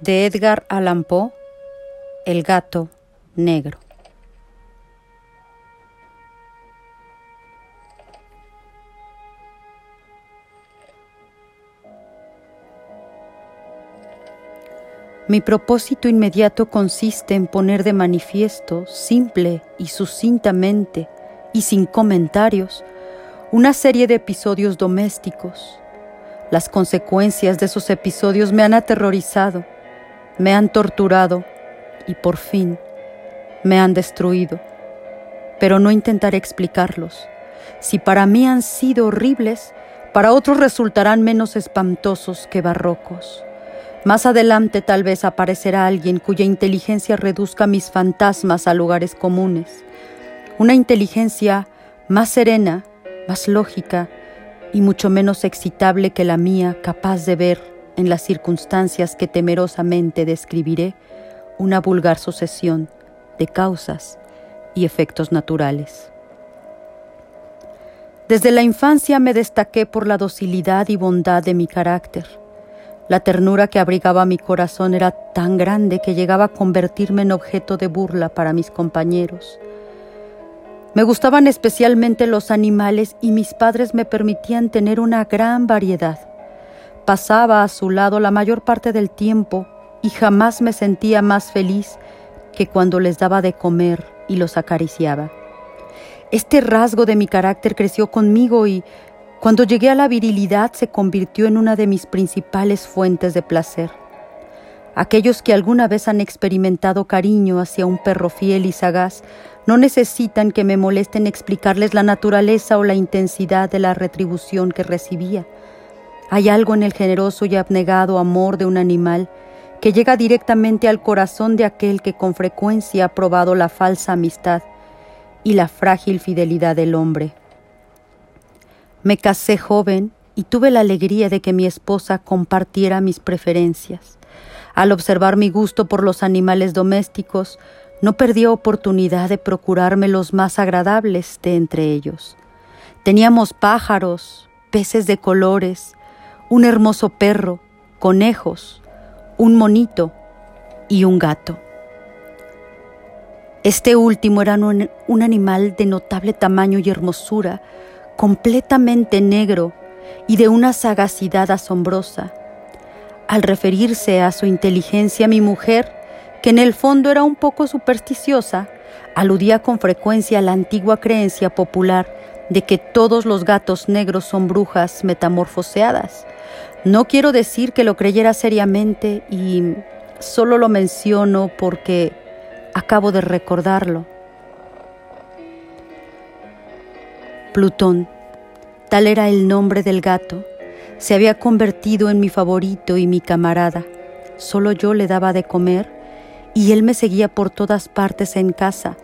de Edgar Allan Poe, El gato negro. Mi propósito inmediato consiste en poner de manifiesto, simple y sucintamente, y sin comentarios, una serie de episodios domésticos. Las consecuencias de esos episodios me han aterrorizado, me han torturado y por fin me han destruido. Pero no intentaré explicarlos. Si para mí han sido horribles, para otros resultarán menos espantosos que barrocos. Más adelante tal vez aparecerá alguien cuya inteligencia reduzca mis fantasmas a lugares comunes. Una inteligencia más serena, más lógica y mucho menos excitable que la mía, capaz de ver en las circunstancias que temerosamente describiré una vulgar sucesión de causas y efectos naturales. Desde la infancia me destaqué por la docilidad y bondad de mi carácter la ternura que abrigaba mi corazón era tan grande que llegaba a convertirme en objeto de burla para mis compañeros. Me gustaban especialmente los animales y mis padres me permitían tener una gran variedad. Pasaba a su lado la mayor parte del tiempo y jamás me sentía más feliz que cuando les daba de comer y los acariciaba. Este rasgo de mi carácter creció conmigo y cuando llegué a la virilidad se convirtió en una de mis principales fuentes de placer. Aquellos que alguna vez han experimentado cariño hacia un perro fiel y sagaz no necesitan que me molesten explicarles la naturaleza o la intensidad de la retribución que recibía. Hay algo en el generoso y abnegado amor de un animal que llega directamente al corazón de aquel que con frecuencia ha probado la falsa amistad y la frágil fidelidad del hombre. Me casé joven y tuve la alegría de que mi esposa compartiera mis preferencias. Al observar mi gusto por los animales domésticos, no perdí oportunidad de procurarme los más agradables de entre ellos. Teníamos pájaros, peces de colores, un hermoso perro, conejos, un monito y un gato. Este último era un, un animal de notable tamaño y hermosura, completamente negro y de una sagacidad asombrosa. Al referirse a su inteligencia, mi mujer, que en el fondo era un poco supersticiosa, aludía con frecuencia a la antigua creencia popular de que todos los gatos negros son brujas metamorfoseadas. No quiero decir que lo creyera seriamente y solo lo menciono porque acabo de recordarlo. Plutón, tal era el nombre del gato, se había convertido en mi favorito y mi camarada. Solo yo le daba de comer y él me seguía por todas partes en casa.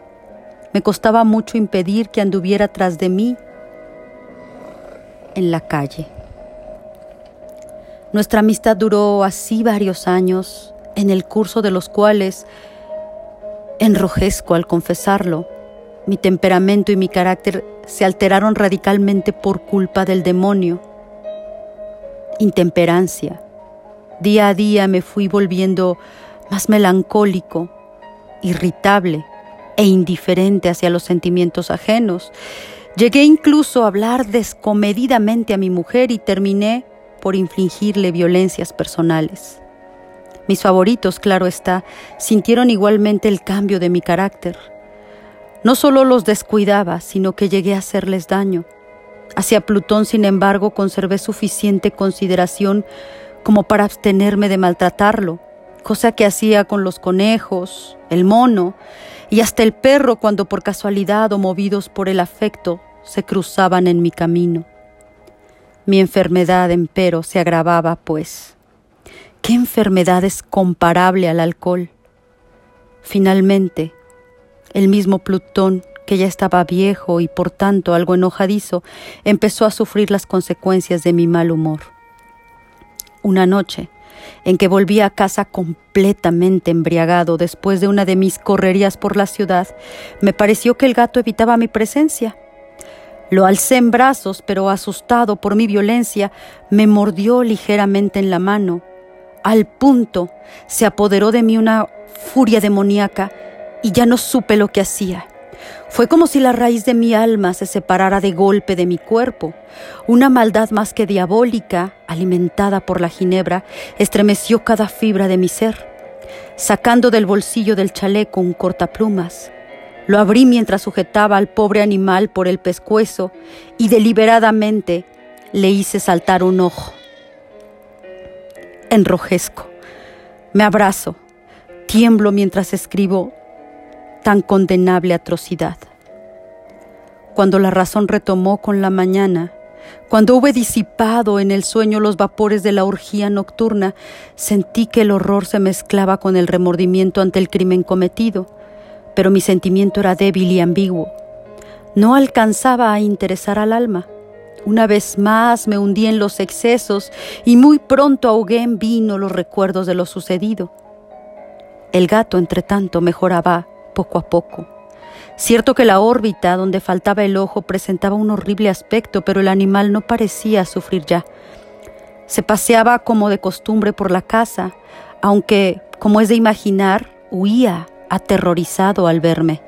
Me costaba mucho impedir que anduviera tras de mí en la calle. Nuestra amistad duró así varios años, en el curso de los cuales enrojezco al confesarlo. Mi temperamento y mi carácter se alteraron radicalmente por culpa del demonio. Intemperancia. Día a día me fui volviendo más melancólico, irritable e indiferente hacia los sentimientos ajenos. Llegué incluso a hablar descomedidamente a mi mujer y terminé por infligirle violencias personales. Mis favoritos, claro está, sintieron igualmente el cambio de mi carácter no solo los descuidaba, sino que llegué a hacerles daño. Hacia Plutón, sin embargo, conservé suficiente consideración como para abstenerme de maltratarlo, cosa que hacía con los conejos, el mono y hasta el perro cuando por casualidad o movidos por el afecto se cruzaban en mi camino. Mi enfermedad, empero, se agravaba, pues. ¿Qué enfermedad es comparable al alcohol? Finalmente, el mismo Plutón, que ya estaba viejo y por tanto algo enojadizo, empezó a sufrir las consecuencias de mi mal humor. Una noche, en que volví a casa completamente embriagado después de una de mis correrías por la ciudad, me pareció que el gato evitaba mi presencia. Lo alcé en brazos, pero asustado por mi violencia, me mordió ligeramente en la mano. al punto se apoderó de mí una furia demoníaca y ya no supe lo que hacía. Fue como si la raíz de mi alma se separara de golpe de mi cuerpo. Una maldad más que diabólica, alimentada por la ginebra, estremeció cada fibra de mi ser. Sacando del bolsillo del chaleco un cortaplumas, lo abrí mientras sujetaba al pobre animal por el pescuezo y deliberadamente le hice saltar un ojo. Enrojezco, me abrazo, tiemblo mientras escribo tan condenable atrocidad. Cuando la razón retomó con la mañana, cuando hube disipado en el sueño los vapores de la orgía nocturna, sentí que el horror se mezclaba con el remordimiento ante el crimen cometido, pero mi sentimiento era débil y ambiguo. No alcanzaba a interesar al alma. Una vez más me hundí en los excesos y muy pronto ahogué en vino los recuerdos de lo sucedido. El gato, entre tanto, mejoraba poco a poco. Cierto que la órbita donde faltaba el ojo presentaba un horrible aspecto, pero el animal no parecía sufrir ya. Se paseaba como de costumbre por la casa, aunque, como es de imaginar, huía aterrorizado al verme.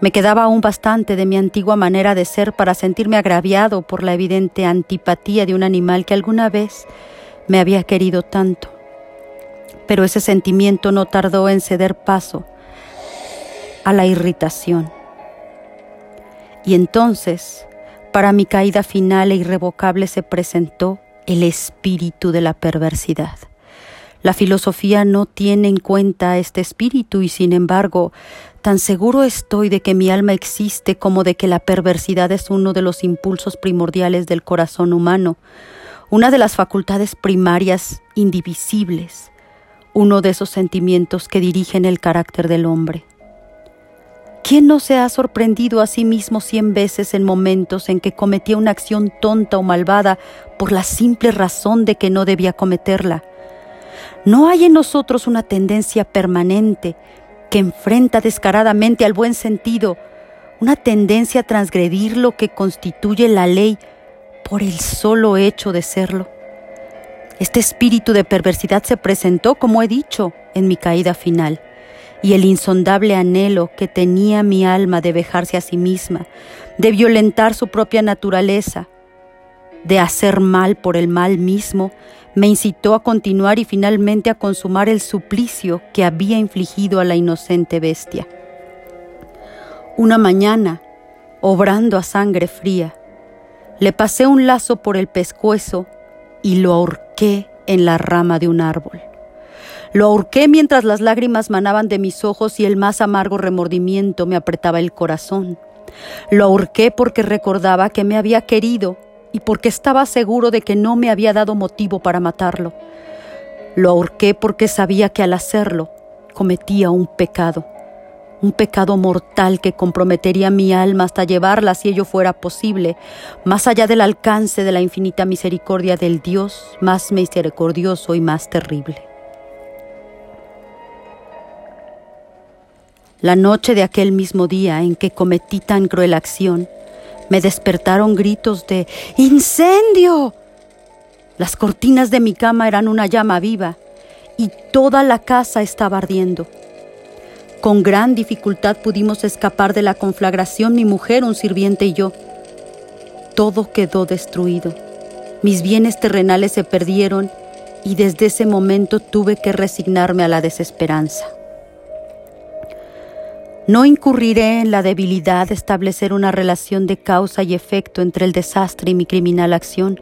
Me quedaba aún bastante de mi antigua manera de ser para sentirme agraviado por la evidente antipatía de un animal que alguna vez me había querido tanto. Pero ese sentimiento no tardó en ceder paso a la irritación. Y entonces, para mi caída final e irrevocable se presentó el espíritu de la perversidad. La filosofía no tiene en cuenta este espíritu y sin embargo, tan seguro estoy de que mi alma existe como de que la perversidad es uno de los impulsos primordiales del corazón humano, una de las facultades primarias indivisibles, uno de esos sentimientos que dirigen el carácter del hombre. ¿Quién no se ha sorprendido a sí mismo cien veces en momentos en que cometía una acción tonta o malvada por la simple razón de que no debía cometerla? ¿No hay en nosotros una tendencia permanente que enfrenta descaradamente al buen sentido, una tendencia a transgredir lo que constituye la ley por el solo hecho de serlo? Este espíritu de perversidad se presentó, como he dicho, en mi caída final y el insondable anhelo que tenía mi alma de vejarse a sí misma, de violentar su propia naturaleza, de hacer mal por el mal mismo, me incitó a continuar y finalmente a consumar el suplicio que había infligido a la inocente bestia. Una mañana, obrando a sangre fría, le pasé un lazo por el pescuezo y lo ahorqué en la rama de un árbol. Lo ahorqué mientras las lágrimas manaban de mis ojos y el más amargo remordimiento me apretaba el corazón. Lo ahorqué porque recordaba que me había querido y porque estaba seguro de que no me había dado motivo para matarlo. Lo ahorqué porque sabía que al hacerlo cometía un pecado, un pecado mortal que comprometería mi alma hasta llevarla, si ello fuera posible, más allá del alcance de la infinita misericordia del Dios más misericordioso y más terrible. La noche de aquel mismo día en que cometí tan cruel acción, me despertaron gritos de ¡Incendio! Las cortinas de mi cama eran una llama viva y toda la casa estaba ardiendo. Con gran dificultad pudimos escapar de la conflagración mi mujer, un sirviente y yo. Todo quedó destruido. Mis bienes terrenales se perdieron y desde ese momento tuve que resignarme a la desesperanza. No incurriré en la debilidad de establecer una relación de causa y efecto entre el desastre y mi criminal acción,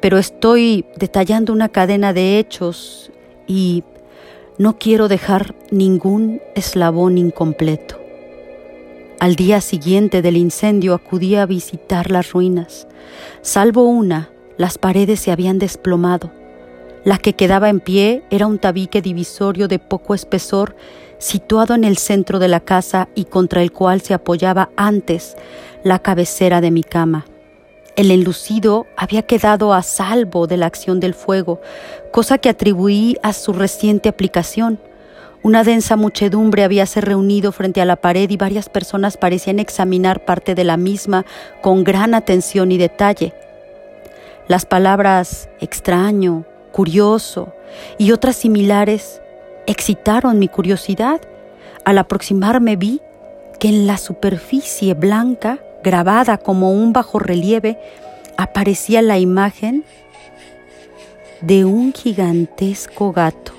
pero estoy detallando una cadena de hechos y no quiero dejar ningún eslabón incompleto. Al día siguiente del incendio acudí a visitar las ruinas. Salvo una, las paredes se habían desplomado. La que quedaba en pie era un tabique divisorio de poco espesor situado en el centro de la casa y contra el cual se apoyaba antes la cabecera de mi cama. El enlucido había quedado a salvo de la acción del fuego, cosa que atribuí a su reciente aplicación. Una densa muchedumbre habíase reunido frente a la pared y varias personas parecían examinar parte de la misma con gran atención y detalle. Las palabras extraño, curioso y otras similares excitaron mi curiosidad. Al aproximarme vi que en la superficie blanca, grabada como un bajo relieve, aparecía la imagen de un gigantesco gato.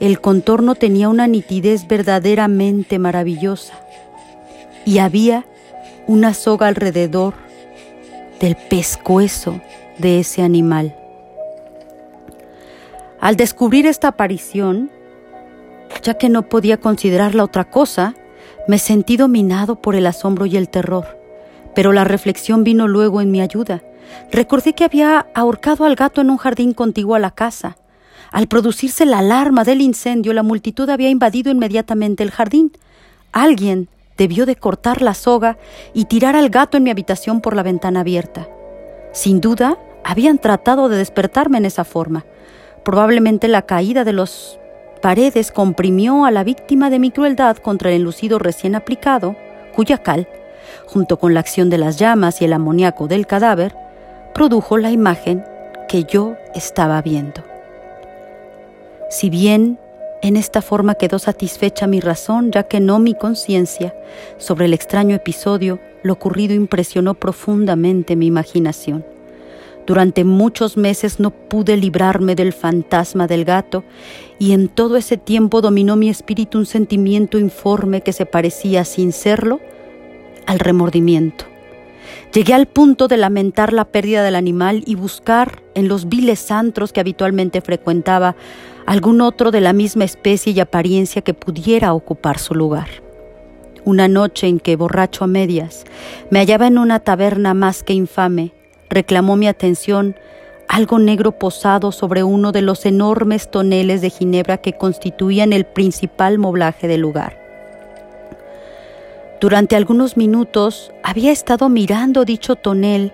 El contorno tenía una nitidez verdaderamente maravillosa y había una soga alrededor del pescuezo de ese animal. Al descubrir esta aparición, ya que no podía considerarla otra cosa, me sentí dominado por el asombro y el terror. Pero la reflexión vino luego en mi ayuda. Recordé que había ahorcado al gato en un jardín contiguo a la casa. Al producirse la alarma del incendio, la multitud había invadido inmediatamente el jardín. Alguien debió de cortar la soga y tirar al gato en mi habitación por la ventana abierta. Sin duda, habían tratado de despertarme en esa forma. Probablemente la caída de los paredes comprimió a la víctima de mi crueldad contra el enlucido recién aplicado, cuya cal, junto con la acción de las llamas y el amoníaco del cadáver, produjo la imagen que yo estaba viendo. Si bien en esta forma quedó satisfecha mi razón, ya que no mi conciencia, sobre el extraño episodio, lo ocurrido impresionó profundamente mi imaginación. Durante muchos meses no pude librarme del fantasma del gato y en todo ese tiempo dominó mi espíritu un sentimiento informe que se parecía, sin serlo, al remordimiento. Llegué al punto de lamentar la pérdida del animal y buscar en los viles antros que habitualmente frecuentaba algún otro de la misma especie y apariencia que pudiera ocupar su lugar. Una noche en que, borracho a medias, me hallaba en una taberna más que infame, reclamó mi atención algo negro posado sobre uno de los enormes toneles de ginebra que constituían el principal moblaje del lugar. Durante algunos minutos había estado mirando dicho tonel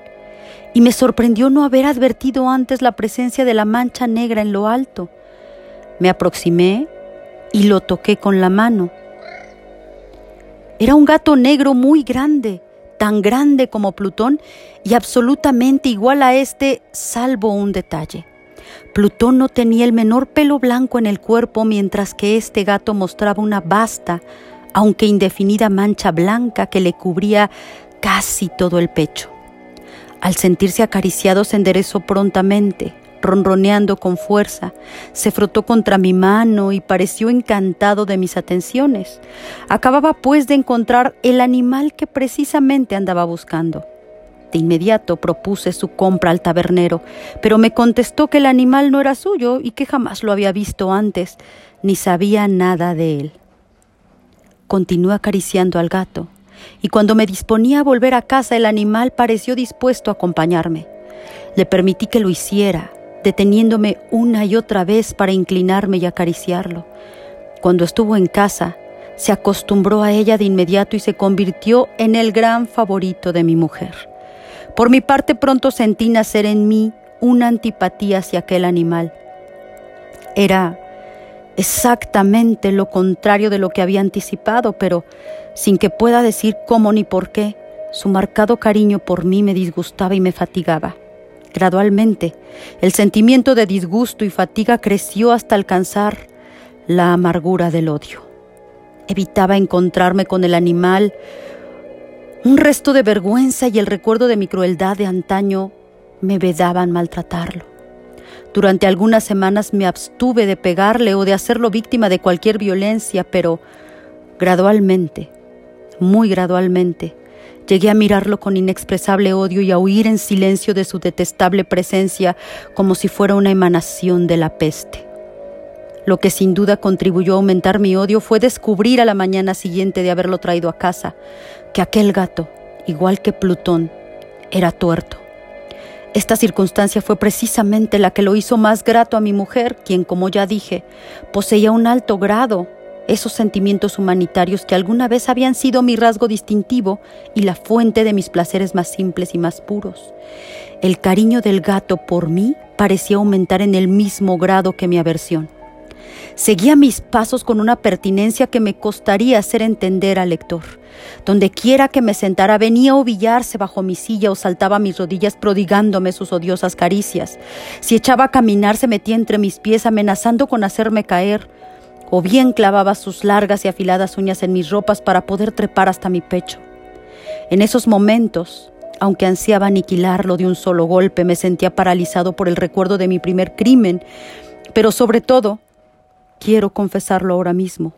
y me sorprendió no haber advertido antes la presencia de la mancha negra en lo alto. Me aproximé y lo toqué con la mano. Era un gato negro muy grande, tan grande como Plutón y absolutamente igual a este, salvo un detalle. Plutón no tenía el menor pelo blanco en el cuerpo, mientras que este gato mostraba una vasta, aunque indefinida mancha blanca que le cubría casi todo el pecho. Al sentirse acariciado se enderezó prontamente, ronroneando con fuerza, se frotó contra mi mano y pareció encantado de mis atenciones. Acababa pues de encontrar el animal que precisamente andaba buscando. De inmediato propuse su compra al tabernero, pero me contestó que el animal no era suyo y que jamás lo había visto antes, ni sabía nada de él. Continué acariciando al gato, y cuando me disponía a volver a casa el animal pareció dispuesto a acompañarme. Le permití que lo hiciera, deteniéndome una y otra vez para inclinarme y acariciarlo. Cuando estuvo en casa, se acostumbró a ella de inmediato y se convirtió en el gran favorito de mi mujer. Por mi parte pronto sentí nacer en mí una antipatía hacia aquel animal. Era exactamente lo contrario de lo que había anticipado, pero sin que pueda decir cómo ni por qué, su marcado cariño por mí me disgustaba y me fatigaba. Gradualmente, el sentimiento de disgusto y fatiga creció hasta alcanzar la amargura del odio. Evitaba encontrarme con el animal. Un resto de vergüenza y el recuerdo de mi crueldad de antaño me vedaban maltratarlo. Durante algunas semanas me abstuve de pegarle o de hacerlo víctima de cualquier violencia, pero gradualmente, muy gradualmente, Llegué a mirarlo con inexpresable odio y a huir en silencio de su detestable presencia como si fuera una emanación de la peste. Lo que sin duda contribuyó a aumentar mi odio fue descubrir a la mañana siguiente de haberlo traído a casa que aquel gato, igual que Plutón, era tuerto. Esta circunstancia fue precisamente la que lo hizo más grato a mi mujer, quien, como ya dije, poseía un alto grado esos sentimientos humanitarios que alguna vez habían sido mi rasgo distintivo y la fuente de mis placeres más simples y más puros. El cariño del gato por mí parecía aumentar en el mismo grado que mi aversión. Seguía mis pasos con una pertinencia que me costaría hacer entender al lector. Donde quiera que me sentara venía a ovillarse bajo mi silla o saltaba a mis rodillas prodigándome sus odiosas caricias. Si echaba a caminar se metía entre mis pies amenazando con hacerme caer, o bien clavaba sus largas y afiladas uñas en mis ropas para poder trepar hasta mi pecho. En esos momentos, aunque ansiaba aniquilarlo de un solo golpe, me sentía paralizado por el recuerdo de mi primer crimen, pero sobre todo, quiero confesarlo ahora mismo,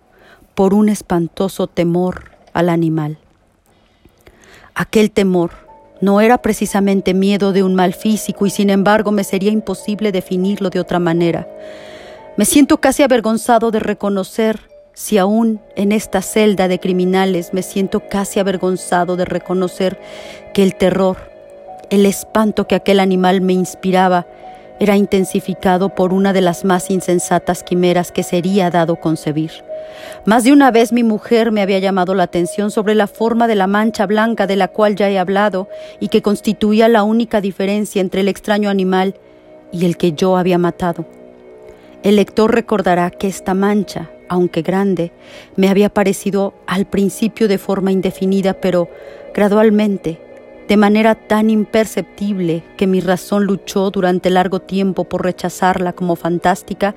por un espantoso temor al animal. Aquel temor no era precisamente miedo de un mal físico y sin embargo me sería imposible definirlo de otra manera. Me siento casi avergonzado de reconocer si aún en esta celda de criminales me siento casi avergonzado de reconocer que el terror, el espanto que aquel animal me inspiraba, era intensificado por una de las más insensatas quimeras que sería dado concebir. Más de una vez mi mujer me había llamado la atención sobre la forma de la mancha blanca de la cual ya he hablado y que constituía la única diferencia entre el extraño animal y el que yo había matado. El lector recordará que esta mancha, aunque grande, me había parecido al principio de forma indefinida, pero gradualmente, de manera tan imperceptible que mi razón luchó durante largo tiempo por rechazarla como fantástica,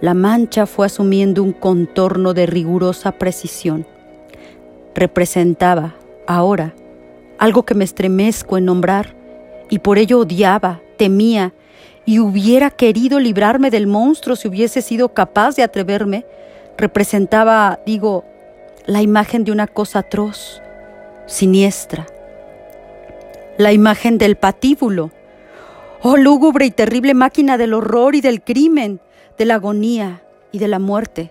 la mancha fue asumiendo un contorno de rigurosa precisión. Representaba, ahora, algo que me estremezco en nombrar, y por ello odiaba, temía, y hubiera querido librarme del monstruo si hubiese sido capaz de atreverme, representaba, digo, la imagen de una cosa atroz, siniestra, la imagen del patíbulo, oh lúgubre y terrible máquina del horror y del crimen, de la agonía y de la muerte.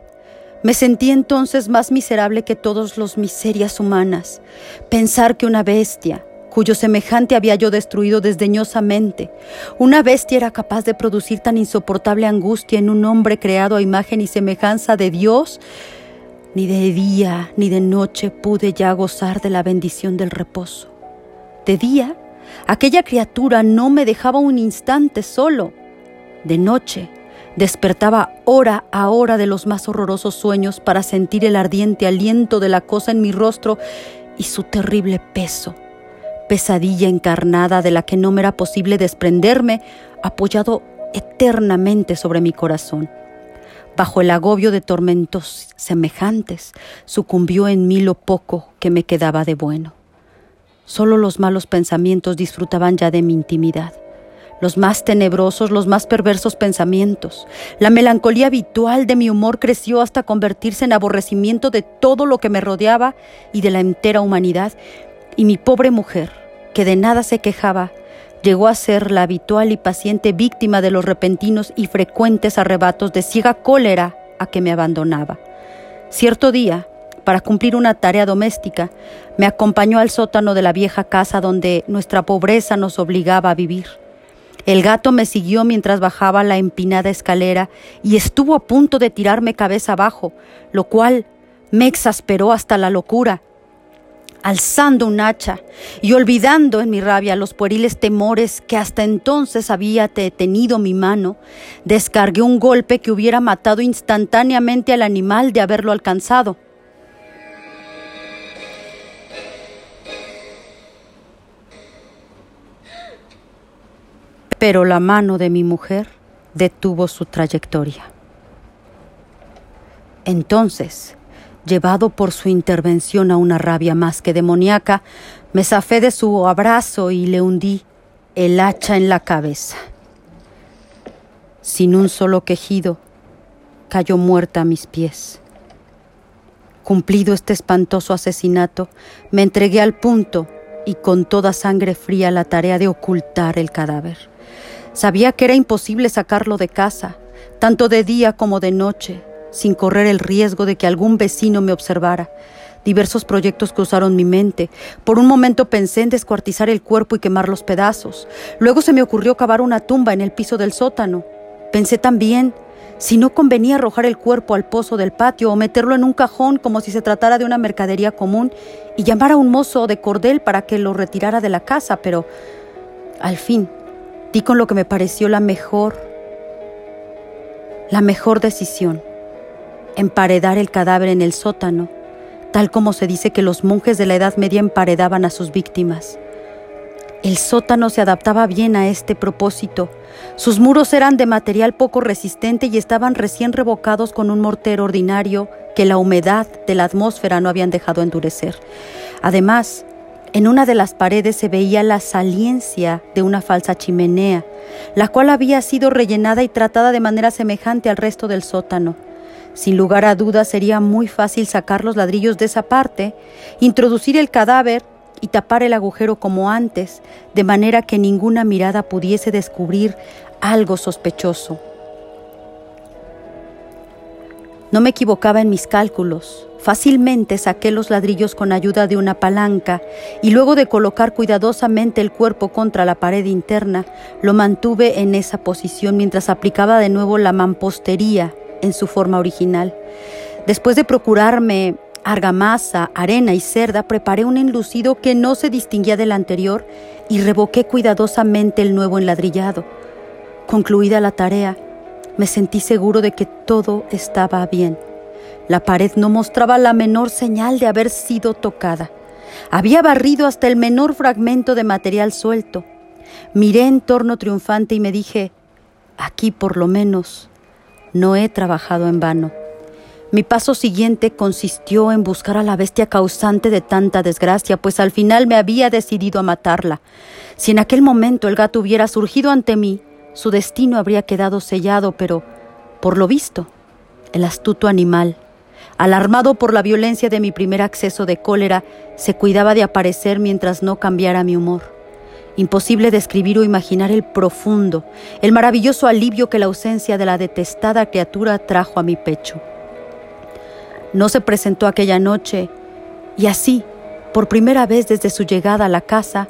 Me sentí entonces más miserable que todas las miserias humanas. Pensar que una bestia, cuyo semejante había yo destruido desdeñosamente. Una bestia era capaz de producir tan insoportable angustia en un hombre creado a imagen y semejanza de Dios. Ni de día ni de noche pude ya gozar de la bendición del reposo. De día, aquella criatura no me dejaba un instante solo. De noche, despertaba hora a hora de los más horrorosos sueños para sentir el ardiente aliento de la cosa en mi rostro y su terrible peso pesadilla encarnada de la que no me era posible desprenderme, apoyado eternamente sobre mi corazón. Bajo el agobio de tormentos semejantes, sucumbió en mí lo poco que me quedaba de bueno. Solo los malos pensamientos disfrutaban ya de mi intimidad, los más tenebrosos, los más perversos pensamientos. La melancolía habitual de mi humor creció hasta convertirse en aborrecimiento de todo lo que me rodeaba y de la entera humanidad, y mi pobre mujer, que de nada se quejaba, llegó a ser la habitual y paciente víctima de los repentinos y frecuentes arrebatos de ciega cólera a que me abandonaba. Cierto día, para cumplir una tarea doméstica, me acompañó al sótano de la vieja casa donde nuestra pobreza nos obligaba a vivir. El gato me siguió mientras bajaba la empinada escalera y estuvo a punto de tirarme cabeza abajo, lo cual me exasperó hasta la locura alzando un hacha y olvidando en mi rabia los pueriles temores que hasta entonces había detenido mi mano, descargué un golpe que hubiera matado instantáneamente al animal de haberlo alcanzado. Pero la mano de mi mujer detuvo su trayectoria. Entonces, Llevado por su intervención a una rabia más que demoníaca, me zafé de su abrazo y le hundí el hacha en la cabeza. Sin un solo quejido, cayó muerta a mis pies. Cumplido este espantoso asesinato, me entregué al punto y con toda sangre fría la tarea de ocultar el cadáver. Sabía que era imposible sacarlo de casa, tanto de día como de noche, sin correr el riesgo de que algún vecino me observara. Diversos proyectos cruzaron mi mente. Por un momento pensé en descuartizar el cuerpo y quemar los pedazos. Luego se me ocurrió cavar una tumba en el piso del sótano. Pensé también si no convenía arrojar el cuerpo al pozo del patio o meterlo en un cajón como si se tratara de una mercadería común y llamar a un mozo de cordel para que lo retirara de la casa, pero al fin di con lo que me pareció la mejor la mejor decisión, emparedar el cadáver en el sótano, tal como se dice que los monjes de la Edad Media emparedaban a sus víctimas. El sótano se adaptaba bien a este propósito. Sus muros eran de material poco resistente y estaban recién revocados con un mortero ordinario que la humedad de la atmósfera no habían dejado endurecer. Además, en una de las paredes se veía la saliencia de una falsa chimenea, la cual había sido rellenada y tratada de manera semejante al resto del sótano. Sin lugar a dudas sería muy fácil sacar los ladrillos de esa parte, introducir el cadáver y tapar el agujero como antes, de manera que ninguna mirada pudiese descubrir algo sospechoso. No me equivocaba en mis cálculos. Fácilmente saqué los ladrillos con ayuda de una palanca y luego de colocar cuidadosamente el cuerpo contra la pared interna, lo mantuve en esa posición mientras aplicaba de nuevo la mampostería en su forma original. Después de procurarme argamasa, arena y cerda, preparé un enlucido que no se distinguía del anterior y revoqué cuidadosamente el nuevo enladrillado. Concluida la tarea, me sentí seguro de que todo estaba bien. La pared no mostraba la menor señal de haber sido tocada. Había barrido hasta el menor fragmento de material suelto. Miré en torno triunfante y me dije, aquí por lo menos no he trabajado en vano. Mi paso siguiente consistió en buscar a la bestia causante de tanta desgracia, pues al final me había decidido a matarla. Si en aquel momento el gato hubiera surgido ante mí, su destino habría quedado sellado, pero, por lo visto, el astuto animal, alarmado por la violencia de mi primer acceso de cólera, se cuidaba de aparecer mientras no cambiara mi humor. Imposible describir o imaginar el profundo, el maravilloso alivio que la ausencia de la detestada criatura trajo a mi pecho no se presentó aquella noche y así, por primera vez desde su llegada a la casa,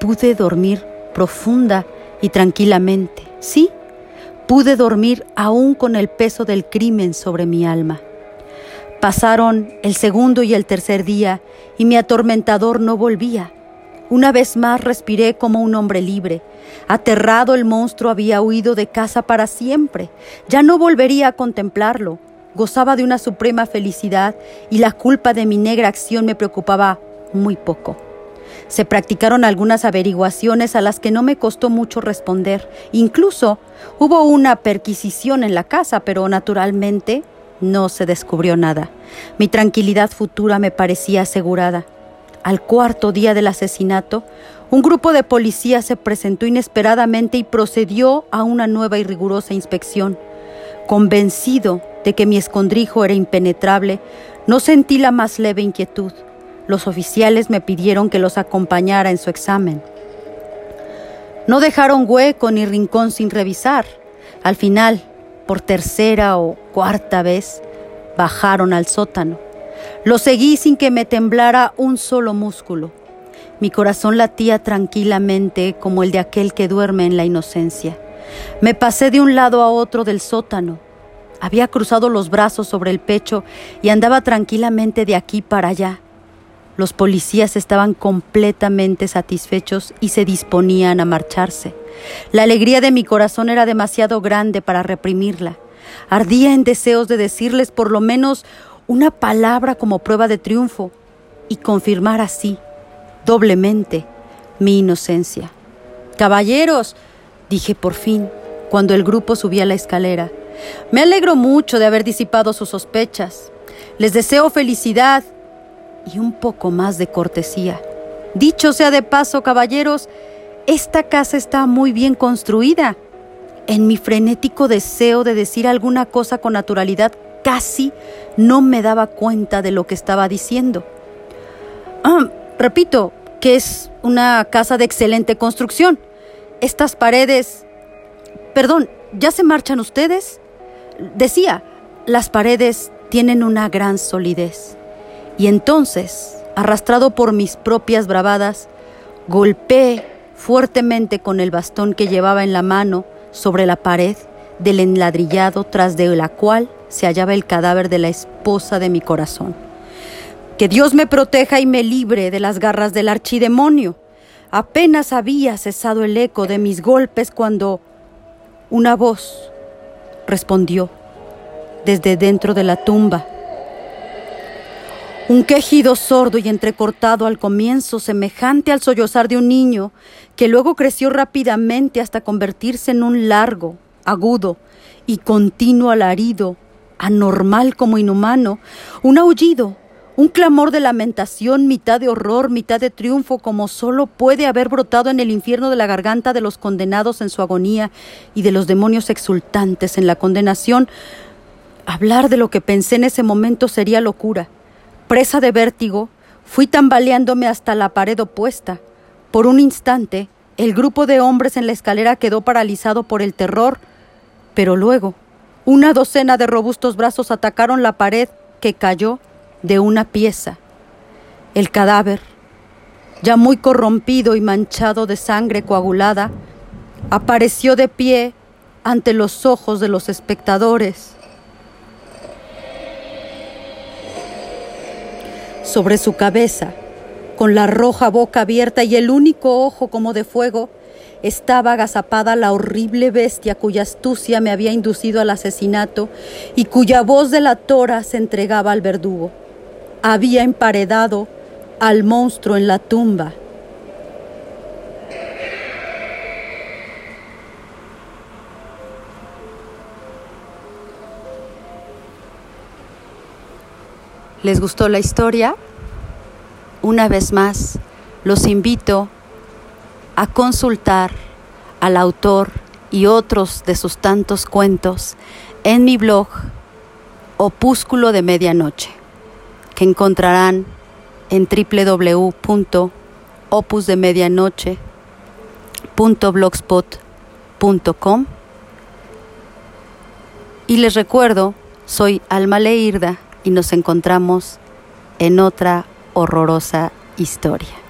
pude dormir profunda y tranquilamente. Sí, pude dormir aún con el peso del crimen sobre mi alma. Pasaron el segundo y el tercer día y mi atormentador no volvía. Una vez más respiré como un hombre libre. Aterrado el monstruo había huido de casa para siempre. Ya no volvería a contemplarlo gozaba de una suprema felicidad y la culpa de mi negra acción me preocupaba muy poco. Se practicaron algunas averiguaciones a las que no me costó mucho responder. Incluso hubo una perquisición en la casa, pero naturalmente no se descubrió nada. Mi tranquilidad futura me parecía asegurada. Al cuarto día del asesinato, un grupo de policías se presentó inesperadamente y procedió a una nueva y rigurosa inspección. Convencido de que mi escondrijo era impenetrable, no sentí la más leve inquietud. Los oficiales me pidieron que los acompañara en su examen. No dejaron hueco ni rincón sin revisar. Al final, por tercera o cuarta vez, bajaron al sótano. Lo seguí sin que me temblara un solo músculo. Mi corazón latía tranquilamente como el de aquel que duerme en la inocencia. Me pasé de un lado a otro del sótano. Había cruzado los brazos sobre el pecho y andaba tranquilamente de aquí para allá. Los policías estaban completamente satisfechos y se disponían a marcharse. La alegría de mi corazón era demasiado grande para reprimirla. Ardía en deseos de decirles por lo menos una palabra como prueba de triunfo y confirmar así, doblemente, mi inocencia. Caballeros, dije por fin, cuando el grupo subía la escalera, me alegro mucho de haber disipado sus sospechas. Les deseo felicidad y un poco más de cortesía. Dicho sea de paso, caballeros, esta casa está muy bien construida. En mi frenético deseo de decir alguna cosa con naturalidad, casi no me daba cuenta de lo que estaba diciendo. Ah, repito, que es una casa de excelente construcción. Estas paredes... Perdón, ¿ya se marchan ustedes? Decía, las paredes tienen una gran solidez. Y entonces, arrastrado por mis propias bravadas, golpeé fuertemente con el bastón que llevaba en la mano sobre la pared del enladrillado tras de la cual se hallaba el cadáver de la esposa de mi corazón. Que Dios me proteja y me libre de las garras del archidemonio. Apenas había cesado el eco de mis golpes cuando una voz respondió, desde dentro de la tumba. Un quejido sordo y entrecortado al comienzo, semejante al sollozar de un niño, que luego creció rápidamente hasta convertirse en un largo, agudo y continuo alarido, anormal como inhumano, un aullido, un clamor de lamentación, mitad de horror, mitad de triunfo, como solo puede haber brotado en el infierno de la garganta de los condenados en su agonía y de los demonios exultantes en la condenación. Hablar de lo que pensé en ese momento sería locura Presa de vértigo, fui tambaleándome hasta la pared opuesta. Por un instante, el grupo de hombres en la escalera quedó paralizado por el terror, pero luego, una docena de robustos brazos atacaron la pared que cayó de una pieza. El cadáver, ya muy corrompido y manchado de sangre coagulada, apareció de pie ante los ojos de los espectadores. Sobre su cabeza, con la roja boca abierta y el único ojo como de fuego, estaba agazapada la horrible bestia cuya astucia me había inducido al asesinato y cuya voz de la tora se entregaba al verdugo. Había emparedado al monstruo en la tumba. ¿Les gustó la historia? Una vez más, los invito a consultar al autor y otros de sus tantos cuentos en mi blog Opúsculo de Medianoche, que encontrarán en www.opusdemedianoche.blogspot.com. Y les recuerdo, soy Alma Leirda y nos encontramos en otra horrorosa historia.